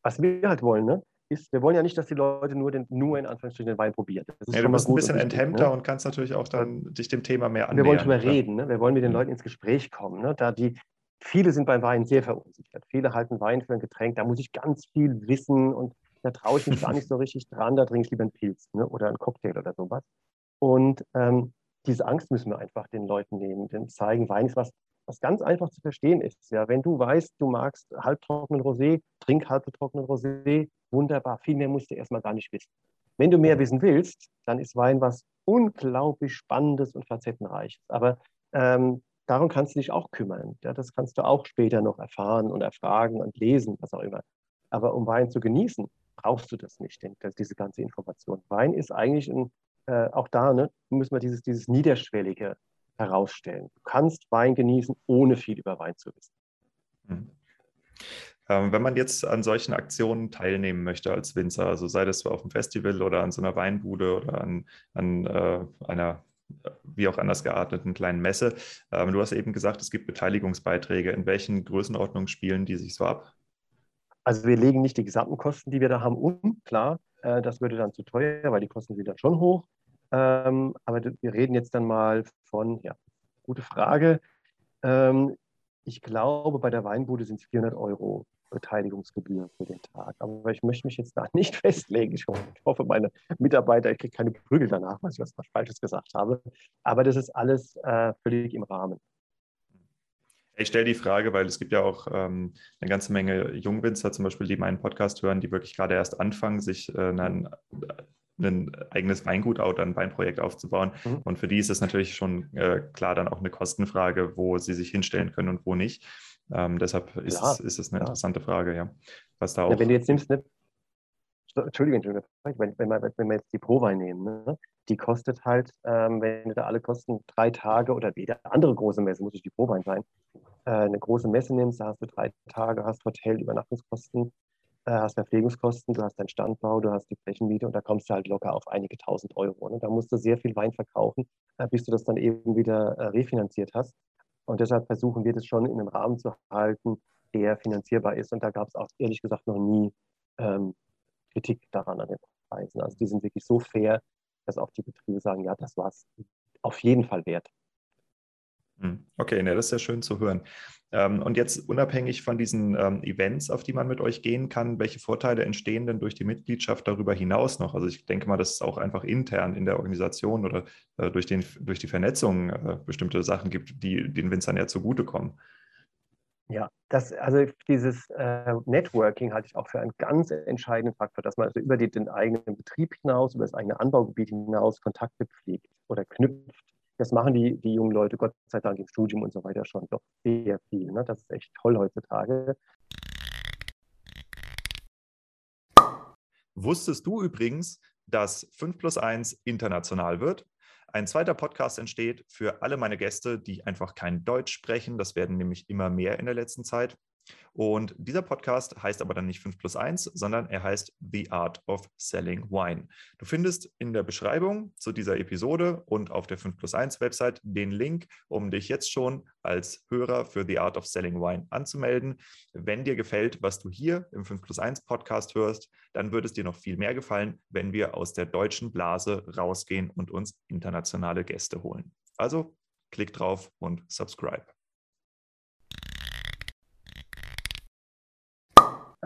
was wir halt wollen, ne? Ist, wir wollen ja nicht, dass die Leute nur, den, nur in Anführungsstrichen den Wein probieren. Ja, du bist ein bisschen enthemmter ne? und kannst natürlich auch dann dich dem Thema mehr annähern. Wir wollen drüber reden, ne? wir wollen mit den mhm. Leuten ins Gespräch kommen. Ne? Da die, viele sind beim Wein sehr verunsichert. Viele halten Wein für ein Getränk, da muss ich ganz viel wissen und da traue ich mich gar nicht so richtig dran, da trinke ich lieber einen Pilz ne? oder einen Cocktail oder sowas. Und ähm, diese Angst müssen wir einfach den Leuten nehmen, denn zeigen, Wein ist was, was ganz einfach zu verstehen ist. Ja, wenn du weißt, du magst halbtrockenen Rosé, trink halbtrockenen Rosé, wunderbar. Viel mehr musst du erstmal gar nicht wissen. Wenn du mehr wissen willst, dann ist Wein was unglaublich Spannendes und Facettenreiches. Aber ähm, darum kannst du dich auch kümmern. Ja, das kannst du auch später noch erfahren und erfragen und lesen, was auch immer. Aber um Wein zu genießen, brauchst du das nicht, denn, diese ganze Information. Wein ist eigentlich ein, äh, auch da ne, müssen wir dieses, dieses Niederschwellige herausstellen. Du kannst Wein genießen, ohne viel über Wein zu wissen. Mhm. Ähm, wenn man jetzt an solchen Aktionen teilnehmen möchte als Winzer, also sei das auf einem Festival oder an so einer Weinbude oder an, an äh, einer wie auch anders gearteten kleinen Messe. Ähm, du hast eben gesagt, es gibt Beteiligungsbeiträge. In welchen Größenordnungen spielen die sich so ab? Also wir legen nicht die gesamten Kosten, die wir da haben, um. Klar, äh, das würde dann zu teuer, weil die Kosten sind dann schon hoch. Ähm, aber wir reden jetzt dann mal von, ja, gute Frage. Ähm, ich glaube, bei der Weinbude sind es 400 Euro Beteiligungsgebühr für den Tag. Aber ich möchte mich jetzt da nicht festlegen. Ich hoffe, meine Mitarbeiter kriegen keine Prügel danach, weil ich was Falsches gesagt habe. Aber das ist alles äh, völlig im Rahmen. Ich stelle die Frage, weil es gibt ja auch ähm, eine ganze Menge Jungwinzer zum Beispiel, die meinen Podcast hören, die wirklich gerade erst anfangen, sich äh, einen, ein eigenes Weingut oder ein Weinprojekt aufzubauen. Mhm. Und für die ist es natürlich schon äh, klar dann auch eine Kostenfrage, wo sie sich hinstellen können und wo nicht. Ähm, deshalb ist, ja, es, ist es eine ja. interessante Frage, ja. Was da auch ja, wenn du jetzt nimmst, ne? Entschuldigung, Entschuldigung wenn, wenn, wir, wenn wir jetzt die Prowein nehmen, ne? die kostet halt, ähm, wenn da alle Kosten drei Tage oder jede andere große Messe, muss nicht die Prowein sein, äh, eine große Messe nimmst, da hast du drei Tage, hast Hotel, Übernachtungskosten, äh, hast Verpflegungskosten, du hast deinen Standbau, du hast die Flächenmiete und da kommst du halt locker auf einige tausend Euro. Ne? Da musst du sehr viel Wein verkaufen, äh, bis du das dann eben wieder äh, refinanziert hast. Und deshalb versuchen wir das schon in einem Rahmen zu halten, der finanzierbar ist. Und da gab es auch ehrlich gesagt noch nie ähm, Kritik daran an den Preisen. Also die sind wirklich so fair, dass auch die Betriebe sagen, ja, das war es auf jeden Fall wert. Hm, okay, ne, das ist ja schön zu hören. Ähm, und jetzt unabhängig von diesen ähm, Events, auf die man mit euch gehen kann, welche Vorteile entstehen denn durch die Mitgliedschaft darüber hinaus noch? Also ich denke mal, dass es auch einfach intern in der Organisation oder äh, durch, den, durch die Vernetzung äh, bestimmte Sachen gibt, die den Winzern ja zugutekommen. Ja, das, also dieses äh, Networking halte ich auch für einen ganz entscheidenden Faktor, dass man also über den eigenen Betrieb hinaus, über das eigene Anbaugebiet hinaus Kontakte pflegt oder knüpft. Das machen die, die jungen Leute Gott sei Dank im Studium und so weiter schon doch sehr viel. Ne? Das ist echt toll heutzutage. Wusstest du übrigens, dass 5 plus 1 international wird? Ein zweiter Podcast entsteht für alle meine Gäste, die einfach kein Deutsch sprechen. Das werden nämlich immer mehr in der letzten Zeit. Und dieser Podcast heißt aber dann nicht 5 plus 1, sondern er heißt The Art of Selling Wine. Du findest in der Beschreibung zu dieser Episode und auf der 5 plus 1 Website den Link, um dich jetzt schon als Hörer für The Art of Selling Wine anzumelden. Wenn dir gefällt, was du hier im 5 plus 1 Podcast hörst, dann würde es dir noch viel mehr gefallen, wenn wir aus der deutschen Blase rausgehen und uns internationale Gäste holen. Also klick drauf und subscribe.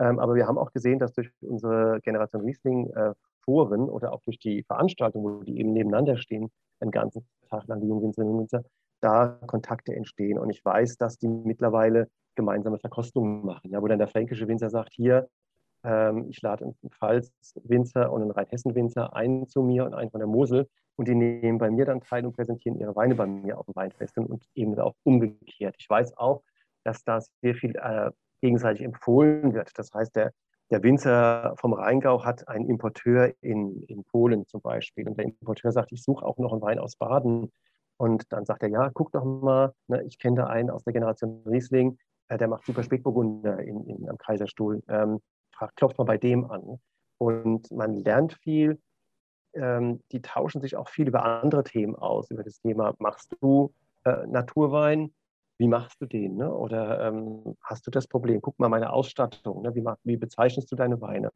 Ähm, aber wir haben auch gesehen, dass durch unsere Generation Riesling-Foren äh, oder auch durch die Veranstaltungen, wo die eben nebeneinander stehen, einen ganzen Tag lang, die jungen Winzerinnen und Winzer, da Kontakte entstehen. Und ich weiß, dass die mittlerweile gemeinsame Verkostungen machen, ja, wo dann der fränkische Winzer sagt, hier, ähm, ich lade einen Pfalz-Winzer und einen Rheinhessen-Winzer ein zu mir und einen von der Mosel und die nehmen bei mir dann teil und präsentieren ihre Weine bei mir auf dem Weinfest und eben auch umgekehrt. Ich weiß auch, dass da sehr viel äh, gegenseitig empfohlen wird. Das heißt, der, der Winzer vom Rheingau hat einen Importeur in, in Polen zum Beispiel und der Importeur sagt, ich suche auch noch einen Wein aus Baden. Und dann sagt er, ja, guck doch mal, ne, ich kenne da einen aus der Generation Riesling, äh, der macht super Spätburgunder in, in, am Kaiserstuhl. Ähm, klopft mal bei dem an. Und man lernt viel. Ähm, die tauschen sich auch viel über andere Themen aus, über das Thema, machst du äh, Naturwein? Wie machst du den? Ne? Oder ähm, hast du das Problem? Guck mal meine Ausstattung. Ne? Wie, wie, bezeichnest du deine Weine?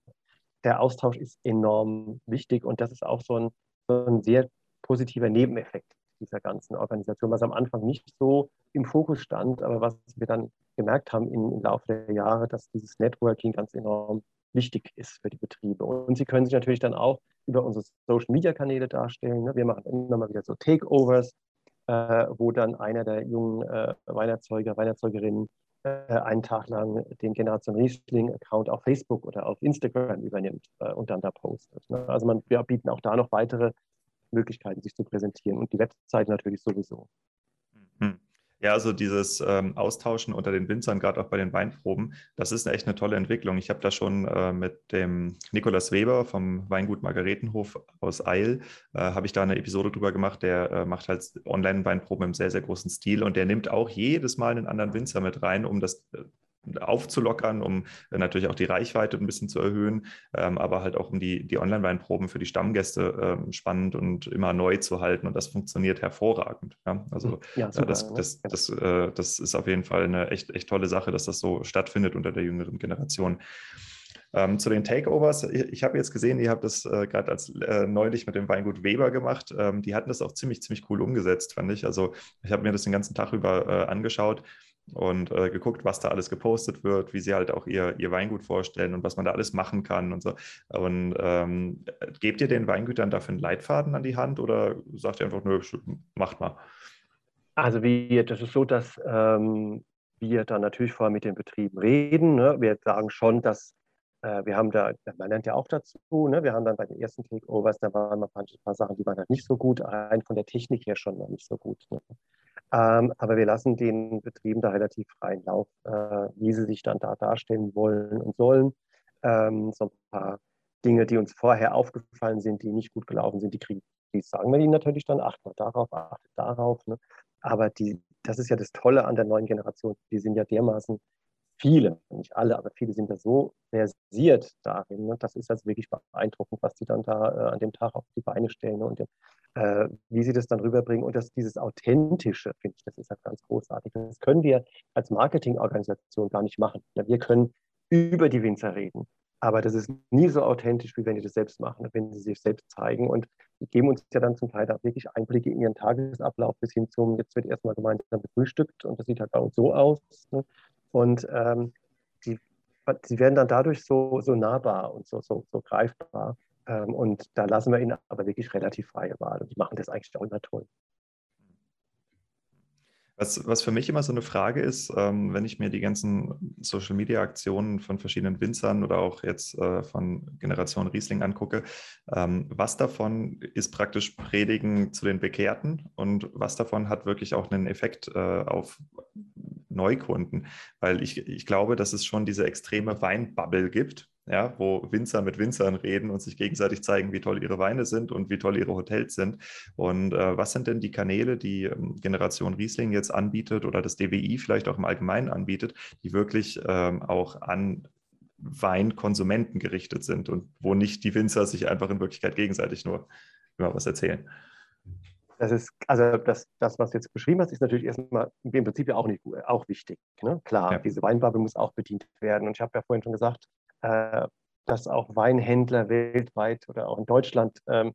Der Austausch ist enorm wichtig und das ist auch so ein, so ein sehr positiver Nebeneffekt dieser ganzen Organisation, was am Anfang nicht so im Fokus stand, aber was wir dann gemerkt haben im, im Laufe der Jahre, dass dieses Networking ganz enorm wichtig ist für die Betriebe. Und sie können sich natürlich dann auch über unsere Social-Media-Kanäle darstellen. Ne? Wir machen immer mal wieder so Takeovers, wo dann einer der jungen äh, Weinerzeuger, Weinerzeugerinnen äh, einen Tag lang den Generation Riesling-Account auf Facebook oder auf Instagram übernimmt äh, und dann da postet. Ne? Also man, wir bieten auch da noch weitere Möglichkeiten, sich zu präsentieren und die Website natürlich sowieso. Ja, also dieses ähm, Austauschen unter den Winzern, gerade auch bei den Weinproben, das ist echt eine tolle Entwicklung. Ich habe da schon äh, mit dem Nikolaus Weber vom Weingut Margaretenhof aus Eil, äh, habe ich da eine Episode drüber gemacht. Der äh, macht halt Online-Weinproben im sehr, sehr großen Stil und der nimmt auch jedes Mal einen anderen Winzer mit rein, um das äh, aufzulockern, um äh, natürlich auch die Reichweite ein bisschen zu erhöhen, ähm, aber halt auch um die, die Online-Weinproben für die Stammgäste ähm, spannend und immer neu zu halten. Und das funktioniert hervorragend. Ja? Also hm. ja, äh, super, das, das, das, äh, das ist auf jeden Fall eine echt, echt tolle Sache, dass das so stattfindet unter der jüngeren Generation. Ähm, zu den Takeovers, ich, ich habe jetzt gesehen, ihr habt das äh, gerade als äh, neulich mit dem Weingut Weber gemacht. Ähm, die hatten das auch ziemlich, ziemlich cool umgesetzt, fand ich. Also ich habe mir das den ganzen Tag über äh, angeschaut und äh, geguckt, was da alles gepostet wird, wie sie halt auch ihr, ihr Weingut vorstellen und was man da alles machen kann und so. Und ähm, gebt ihr den Weingütern dafür einen Leitfaden an die Hand oder sagt ihr einfach, nö, macht mal? Also wir, das ist so, dass ähm, wir dann natürlich vorher mit den Betrieben reden. Ne? Wir sagen schon, dass äh, wir haben da, man lernt ja auch dazu, ne? wir haben dann bei den ersten Takeovers, da waren ein paar, ein paar Sachen, die waren halt nicht so gut, rein von der Technik her schon noch nicht so gut. Ne? Ähm, aber wir lassen den Betrieben da relativ freien Lauf, äh, wie sie sich dann da darstellen wollen und sollen. Ähm, so ein paar Dinge, die uns vorher aufgefallen sind, die nicht gut gelaufen sind, die kriegen, die sagen wir ihnen natürlich dann, achtet mal darauf, achtet darauf. Ne? Aber die, das ist ja das Tolle an der neuen Generation. Die sind ja dermaßen viele, nicht alle, aber viele sind ja so versiert darin. Ne? Das ist also wirklich beeindruckend, was die dann da äh, an dem Tag auf die Beine stellen ne? und äh, wie sie das dann rüberbringen. Und das, dieses Authentische, finde ich, das ist halt ganz großartig. Das können wir als Marketingorganisation gar nicht machen. Ja, wir können über die Winzer reden, Aber das ist nie so authentisch, wie wenn die das selbst machen, wenn sie sich selbst zeigen. Und die geben uns ja dann zum Teil auch wirklich Einblicke in ihren Tagesablauf bis hin zum, jetzt wird erstmal gemeinsam gefrühstückt und das sieht halt uns so aus. Ne? Und ähm, die, die werden dann dadurch so, so nahbar und so, so, so greifbar. Ähm, und da lassen wir ihnen aber wirklich relativ freie Wahl. Und die machen das eigentlich auch immer toll. Was, was für mich immer so eine Frage ist, ähm, wenn ich mir die ganzen Social-Media-Aktionen von verschiedenen Winzern oder auch jetzt äh, von Generation Riesling angucke, ähm, was davon ist praktisch Predigen zu den Bekehrten und was davon hat wirklich auch einen Effekt äh, auf Neukunden? Weil ich, ich glaube, dass es schon diese extreme Weinbubble gibt, ja, wo Winzer mit Winzern reden und sich gegenseitig zeigen, wie toll ihre Weine sind und wie toll ihre Hotels sind. Und äh, was sind denn die Kanäle, die ähm, Generation Riesling jetzt anbietet oder das DWI vielleicht auch im Allgemeinen anbietet, die wirklich ähm, auch an Weinkonsumenten gerichtet sind und wo nicht die Winzer sich einfach in Wirklichkeit gegenseitig nur immer was erzählen? Das ist, also das, das, was du jetzt beschrieben hast, ist natürlich erstmal im Prinzip ja auch nicht auch wichtig. Ne? Klar, ja. diese Weinbubble muss auch bedient werden. Und ich habe ja vorhin schon gesagt, äh, dass auch Weinhändler weltweit oder auch in Deutschland ähm,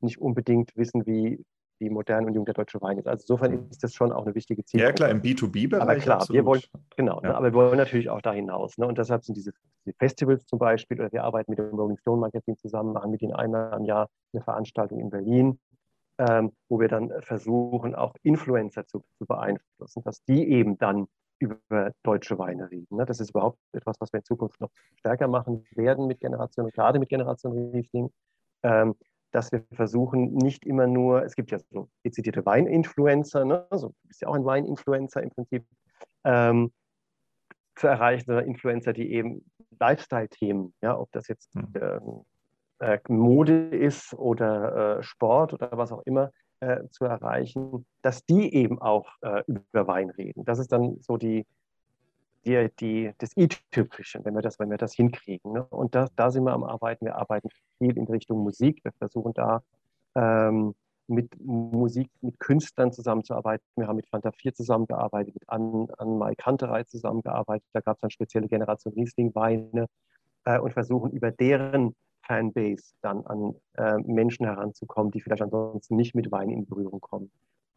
nicht unbedingt wissen, wie, wie modern und jung der deutsche Wein ist. Also insofern mhm. ist das schon auch eine wichtige Zielgruppe. Ja klar, im B2B-Bereich. Aber klar, absolut. wir wollen, genau, ja. ne, aber wir wollen natürlich auch da hinaus. Ne, und deshalb sind diese, diese, Festivals zum Beispiel, oder wir arbeiten mit dem Rolling Stone Magazin zusammen, machen mit ihnen einmal im Jahr eine Veranstaltung in Berlin, ähm, wo wir dann versuchen, auch Influencer zu, zu beeinflussen, dass die eben dann über deutsche Weine reden. Ne? Das ist überhaupt etwas, was wir in Zukunft noch stärker machen werden mit Generation, gerade mit Generation Riesling, ähm, dass wir versuchen, nicht immer nur, es gibt ja so dezidierte Weininfluencer, ne? also, du bist ja auch ein Weininfluencer im Prinzip, ähm, zu erreichen, sondern Influencer, die eben Lifestyle-Themen, ja, ob das jetzt äh, äh, Mode ist oder äh, Sport oder was auch immer, äh, zu erreichen, dass die eben auch äh, über Wein reden. Das ist dann so die, die, die, das i-Tüpfelchen, wenn wir das, wenn wir das hinkriegen. Ne? Und da, da sind wir am Arbeiten. Wir arbeiten viel in Richtung Musik. Wir versuchen da ähm, mit Musik, mit Künstlern zusammenzuarbeiten. Wir haben mit Fanta 4 zusammengearbeitet, mit Ann, Ann Mai Kanterei zusammengearbeitet. Da gab es dann spezielle Generation Riesling-Weine äh, und versuchen über deren Fanbase dann an äh, Menschen heranzukommen, die vielleicht ansonsten nicht mit Wein in Berührung kommen.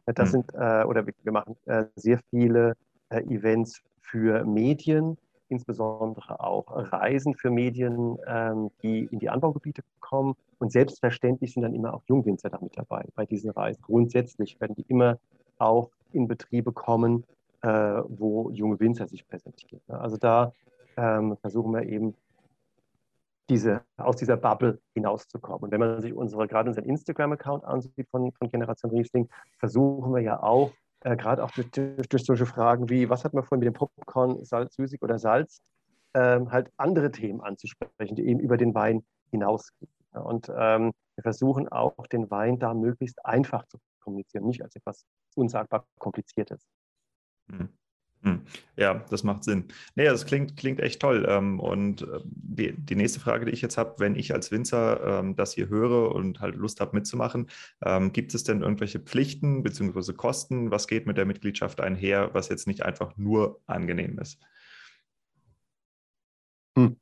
Das mhm. sind, äh, oder wir, wir machen äh, sehr viele äh, Events für Medien, insbesondere auch Reisen für Medien, ähm, die in die Anbaugebiete kommen. Und selbstverständlich sind dann immer auch Jungwinzer damit dabei bei diesen Reisen. Grundsätzlich werden die immer auch in Betriebe kommen, äh, wo junge Winzer sich präsentieren. Also da ähm, versuchen wir eben diese, aus dieser Bubble hinauszukommen. Und wenn man sich unsere, gerade unseren Instagram-Account ansieht von, von Generation Riesling, versuchen wir ja auch, äh, gerade auch durch, durch, solche Fragen wie, was hat man vorhin mit dem Popcorn, Salz, süßig oder Salz, ähm, halt andere Themen anzusprechen, die eben über den Wein hinausgehen. Und ähm, wir versuchen auch, den Wein da möglichst einfach zu kommunizieren, nicht als etwas unsagbar Kompliziertes. Hm. Ja, das macht Sinn. Nee, das klingt, klingt echt toll. Ähm, und äh, die, die nächste Frage, die ich jetzt habe, wenn ich als Winzer ähm, das hier höre und halt Lust habe mitzumachen, ähm, gibt es denn irgendwelche Pflichten bzw. Kosten? Was geht mit der Mitgliedschaft einher, was jetzt nicht einfach nur angenehm ist? Hm.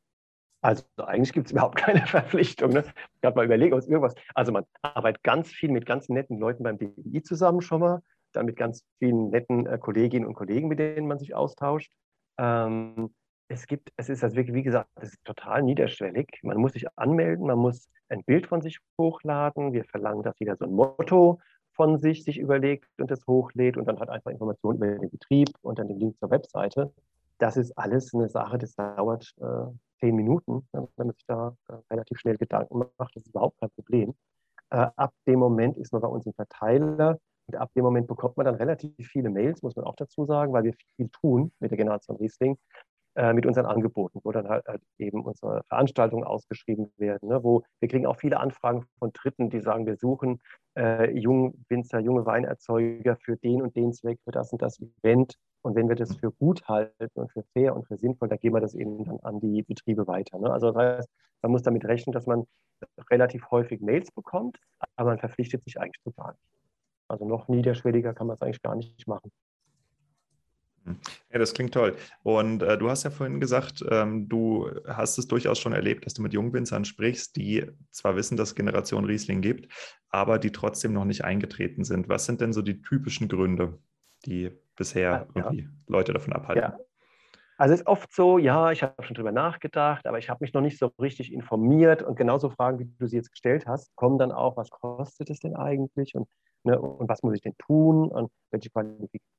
Also eigentlich gibt es überhaupt keine Verpflichtung. Ne? Ich habe mal überlegt, es irgendwas. Also man arbeitet ganz viel mit ganz netten Leuten beim DI zusammen schon mal dann mit ganz vielen netten äh, Kolleginnen und Kollegen, mit denen man sich austauscht. Ähm, es gibt, es ist also wirklich, wie gesagt, es ist total niederschwellig. Man muss sich anmelden, man muss ein Bild von sich hochladen. Wir verlangen, dass jeder so ein Motto von sich sich überlegt und das hochlädt und dann hat einfach Informationen über den Betrieb und dann den Link zur Webseite. Das ist alles eine Sache, das dauert äh, zehn Minuten, wenn man sich da äh, relativ schnell Gedanken macht. Das ist überhaupt kein Problem. Äh, ab dem Moment ist man bei uns im Verteiler und ab dem Moment bekommt man dann relativ viele Mails, muss man auch dazu sagen, weil wir viel tun mit der Generation Riesling, äh, mit unseren Angeboten, wo dann halt, halt eben unsere Veranstaltungen ausgeschrieben werden. Ne, wo wir kriegen auch viele Anfragen von Dritten, die sagen, wir suchen äh, Jungwinzer, junge Weinerzeuger für den und den Zweck, für das und das Event. Und wenn wir das für gut halten und für fair und für sinnvoll, dann geben wir das eben dann an die Betriebe weiter. Ne? Also das heißt, man muss damit rechnen, dass man relativ häufig Mails bekommt, aber man verpflichtet sich eigentlich zu gar nicht. Also noch niederschwelliger kann man es eigentlich gar nicht machen. Hm. Ja, das klingt toll. Und äh, du hast ja vorhin gesagt, ähm, du hast es durchaus schon erlebt, dass du mit Jungwinzern sprichst, die zwar wissen, dass es Generation Riesling gibt, aber die trotzdem noch nicht eingetreten sind. Was sind denn so die typischen Gründe, die bisher ja, irgendwie Leute davon abhalten? Ja. Also es ist oft so, ja, ich habe schon drüber nachgedacht, aber ich habe mich noch nicht so richtig informiert und genauso Fragen, wie du sie jetzt gestellt hast, kommen dann auch, was kostet es denn eigentlich und, ne, und was muss ich denn tun und welche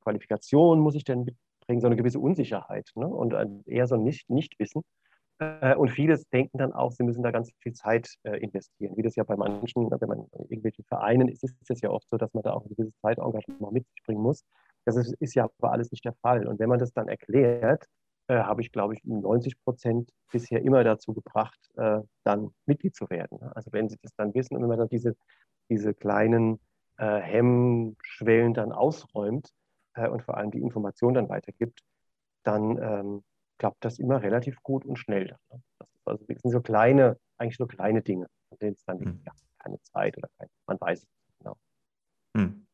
Qualifikation muss ich denn mitbringen, so eine gewisse Unsicherheit ne, und eher so ein Nicht Nichtwissen. Äh, und viele denken dann auch, sie müssen da ganz viel Zeit äh, investieren. Wie das ja bei manchen, wenn man in irgendwelchen Vereinen ist, ist es ja oft so, dass man da auch ein gewisses Zeitengagement mit sich bringen muss. Das ist, ist ja aber alles nicht der Fall. Und wenn man das dann erklärt, äh, habe ich, glaube ich, 90 Prozent bisher immer dazu gebracht, äh, dann Mitglied zu werden. Also wenn sie das dann wissen und wenn man dann diese, diese kleinen äh, Hemmschwellen dann ausräumt äh, und vor allem die Information dann weitergibt, dann ähm, klappt das immer relativ gut und schnell. Dann, ne? Das, also, das sind so kleine, eigentlich nur kleine Dinge, von denen es dann hm. ja, keine Zeit oder kein, man weiß es genau. Hm.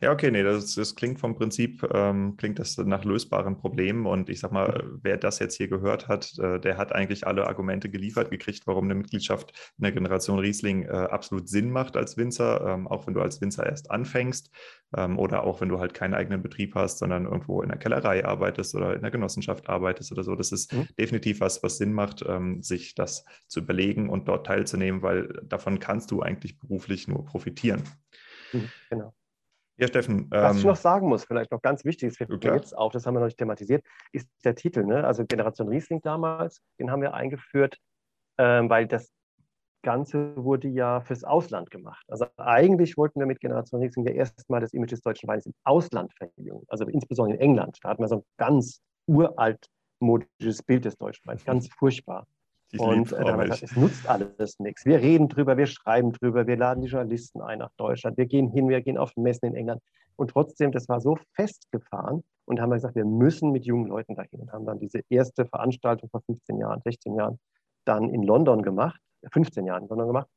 Ja, okay, nee, das, das klingt vom Prinzip, ähm, klingt das nach lösbaren Problemen. Und ich sag mal, wer das jetzt hier gehört hat, äh, der hat eigentlich alle Argumente geliefert gekriegt, warum eine Mitgliedschaft in der Generation Riesling äh, absolut Sinn macht als Winzer, ähm, auch wenn du als Winzer erst anfängst ähm, oder auch wenn du halt keinen eigenen Betrieb hast, sondern irgendwo in der Kellerei arbeitest oder in der Genossenschaft arbeitest oder so. Das ist mhm. definitiv was, was Sinn macht, ähm, sich das zu überlegen und dort teilzunehmen, weil davon kannst du eigentlich beruflich nur profitieren. Mhm, genau. Ja, Steffen. Was ich ähm, noch sagen muss, vielleicht noch ganz wichtig, mir jetzt auf, das haben wir noch nicht thematisiert, ist der Titel. Ne? Also Generation Riesling damals, den haben wir eingeführt, ähm, weil das Ganze wurde ja fürs Ausland gemacht. Also eigentlich wollten wir mit Generation Riesling ja erstmal das Image des deutschen Weines im Ausland verjüngen. Also insbesondere in England. Da hatten wir so ein ganz uraltmodisches Bild des deutschen Weins. Ganz furchtbar. Und äh, gesagt, es nutzt alles nichts. Wir reden drüber, wir schreiben drüber, wir laden die Journalisten ein nach Deutschland, wir gehen hin, wir gehen auf Messen in England. Und trotzdem, das war so festgefahren und haben wir gesagt, wir müssen mit jungen Leuten dahin und haben dann diese erste Veranstaltung vor 15 Jahren, 16 Jahren dann in London gemacht, 15 Jahren in London gemacht.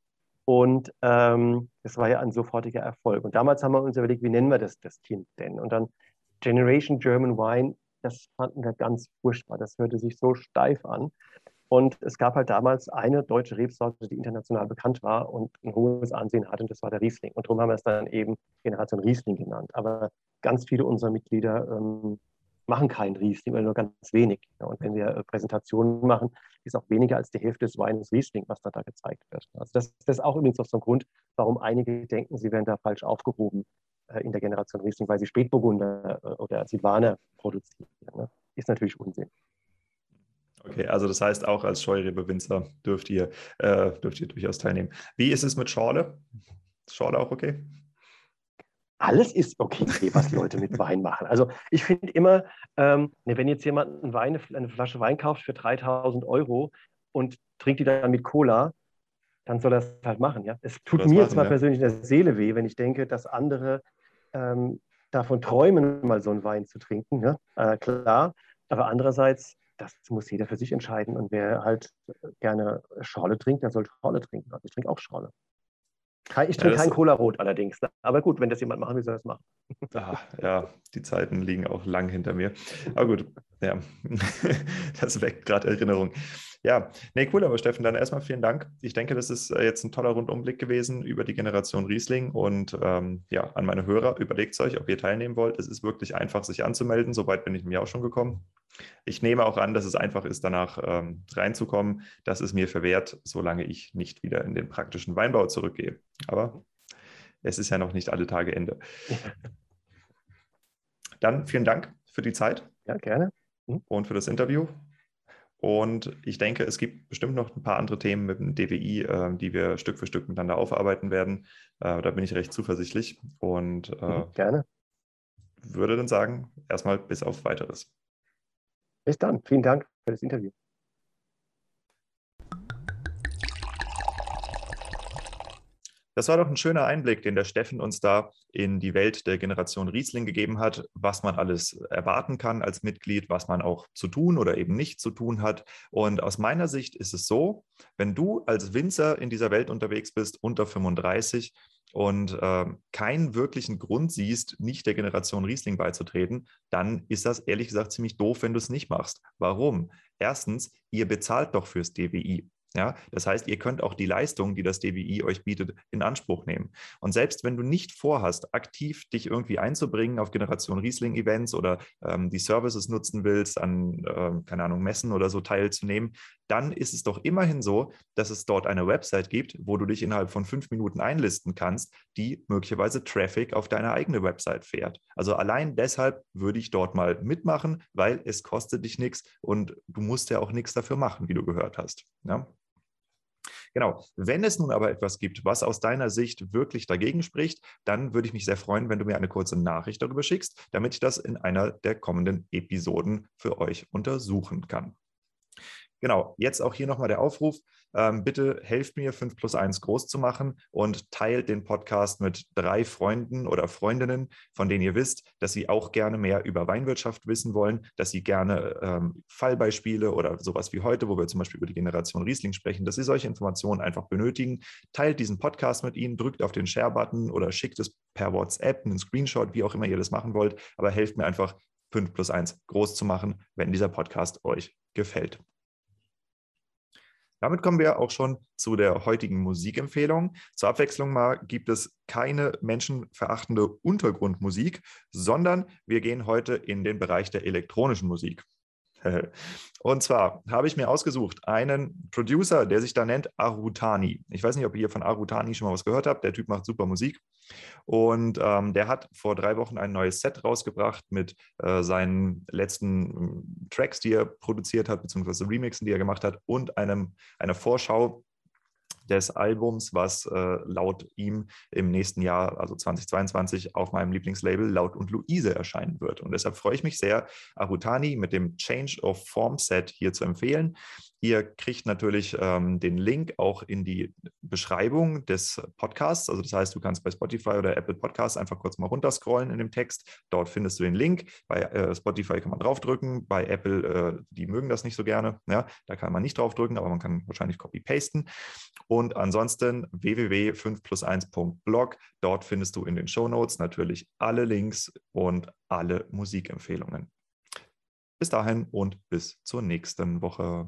Und ähm, das war ja ein sofortiger Erfolg. Und damals haben wir uns überlegt, wie nennen wir das, das Kind denn? Und dann Generation German Wine, das fanden wir ganz furchtbar. Das hörte sich so steif an. Und es gab halt damals eine deutsche Rebsorte, die international bekannt war und ein hohes Ansehen hatte, und das war der Riesling. Und darum haben wir es dann eben Generation Riesling genannt. Aber ganz viele unserer Mitglieder ähm, machen keinen Riesling oder nur ganz wenig. Ja, und wenn wir äh, Präsentationen machen, ist auch weniger als die Hälfte des Weines Riesling, was da, da gezeigt wird. Also das, das, ist auch übrigens auch so ein Grund, warum einige denken, sie werden da falsch aufgehoben äh, in der Generation Riesling, weil sie Spätburgunder äh, oder Silvaner produzieren. Ne? Ist natürlich Unsinn. Okay, also das heißt, auch als Scheurebe-Winzer dürft ihr, äh, dürft ihr durchaus teilnehmen. Wie ist es mit Schorle? Ist Schorle auch okay? Alles ist okay, was Leute mit Wein machen. Also ich finde immer, ähm, ne, wenn jetzt jemand einen Wein, eine Flasche Wein kauft für 3000 Euro und trinkt die dann mit Cola, dann soll er es halt machen. Ja? Es tut mir jetzt mal ja. persönlich in der Seele weh, wenn ich denke, dass andere ähm, davon träumen, mal so einen Wein zu trinken. Ja? Äh, klar, aber andererseits das muss jeder für sich entscheiden. Und wer halt gerne Schorle trinkt, der soll Schorle trinken. Also ich trinke auch Schorle. Ich trinke ja, kein Cola Rot allerdings. Aber gut, wenn das jemand machen will, soll er das machen. Ah, ja, die Zeiten liegen auch lang hinter mir. Aber gut, ja, das weckt gerade Erinnerung. Ja, nee, cool, aber Steffen, dann erstmal vielen Dank. Ich denke, das ist äh, jetzt ein toller Rundumblick gewesen über die Generation Riesling und ähm, ja, an meine Hörer, überlegt euch, ob ihr teilnehmen wollt. Es ist wirklich einfach, sich anzumelden. Soweit bin ich mir auch schon gekommen. Ich nehme auch an, dass es einfach ist, danach ähm, reinzukommen. Das ist mir verwehrt, solange ich nicht wieder in den praktischen Weinbau zurückgehe. Aber es ist ja noch nicht alle Tage Ende. Dann vielen Dank für die Zeit. Ja, gerne. Mhm. Und für das Interview. Und ich denke, es gibt bestimmt noch ein paar andere Themen mit dem DWI, äh, die wir Stück für Stück miteinander aufarbeiten werden. Äh, da bin ich recht zuversichtlich und äh, mhm, gerne. würde dann sagen, erstmal bis auf weiteres. Bis dann. Vielen Dank für das Interview. Das war doch ein schöner Einblick, den der Steffen uns da in die Welt der Generation Riesling gegeben hat, was man alles erwarten kann als Mitglied, was man auch zu tun oder eben nicht zu tun hat. Und aus meiner Sicht ist es so, wenn du als Winzer in dieser Welt unterwegs bist, unter 35, und äh, keinen wirklichen Grund siehst, nicht der Generation Riesling beizutreten, dann ist das ehrlich gesagt ziemlich doof, wenn du es nicht machst. Warum? Erstens, ihr bezahlt doch fürs DWI. Ja, das heißt, ihr könnt auch die Leistung, die das DWI euch bietet, in Anspruch nehmen. Und selbst wenn du nicht vorhast, aktiv dich irgendwie einzubringen auf Generation Riesling-Events oder ähm, die Services nutzen willst, an, ähm, keine Ahnung, Messen oder so teilzunehmen, dann ist es doch immerhin so, dass es dort eine Website gibt, wo du dich innerhalb von fünf Minuten einlisten kannst, die möglicherweise Traffic auf deine eigene Website fährt. Also allein deshalb würde ich dort mal mitmachen, weil es kostet dich nichts und du musst ja auch nichts dafür machen, wie du gehört hast. Ja? Genau. Wenn es nun aber etwas gibt, was aus deiner Sicht wirklich dagegen spricht, dann würde ich mich sehr freuen, wenn du mir eine kurze Nachricht darüber schickst, damit ich das in einer der kommenden Episoden für euch untersuchen kann. Genau, jetzt auch hier nochmal der Aufruf. Ähm, bitte helft mir, 5 plus 1 groß zu machen und teilt den Podcast mit drei Freunden oder Freundinnen, von denen ihr wisst, dass sie auch gerne mehr über Weinwirtschaft wissen wollen, dass sie gerne ähm, Fallbeispiele oder sowas wie heute, wo wir zum Beispiel über die Generation Riesling sprechen, dass sie solche Informationen einfach benötigen. Teilt diesen Podcast mit ihnen, drückt auf den Share-Button oder schickt es per WhatsApp, einen Screenshot, wie auch immer ihr das machen wollt, aber helft mir einfach, 5 plus 1 groß zu machen, wenn dieser Podcast euch gefällt. Damit kommen wir auch schon zu der heutigen Musikempfehlung. Zur Abwechslung mal gibt es keine menschenverachtende Untergrundmusik, sondern wir gehen heute in den Bereich der elektronischen Musik. Und zwar habe ich mir ausgesucht einen Producer, der sich da nennt Arutani. Ich weiß nicht, ob ihr von Arutani schon mal was gehört habt. Der Typ macht super Musik. Und ähm, der hat vor drei Wochen ein neues Set rausgebracht mit äh, seinen letzten ähm, Tracks, die er produziert hat, beziehungsweise Remixen, die er gemacht hat, und einem, einer Vorschau des Albums, was äh, laut ihm im nächsten Jahr, also 2022, auf meinem Lieblingslabel Laut und Luise erscheinen wird. Und deshalb freue ich mich sehr, Arutani mit dem Change of Form Set hier zu empfehlen. Ihr kriegt natürlich ähm, den Link auch in die Beschreibung des Podcasts. Also das heißt, du kannst bei Spotify oder Apple Podcasts einfach kurz mal runterscrollen in dem Text. Dort findest du den Link. Bei äh, Spotify kann man draufdrücken. Bei Apple, äh, die mögen das nicht so gerne. Ja, da kann man nicht draufdrücken, aber man kann wahrscheinlich copy-pasten. Und ansonsten www.5 plus 1.blog. Dort findest du in den Show Notes natürlich alle Links und alle Musikempfehlungen. Bis dahin und bis zur nächsten Woche.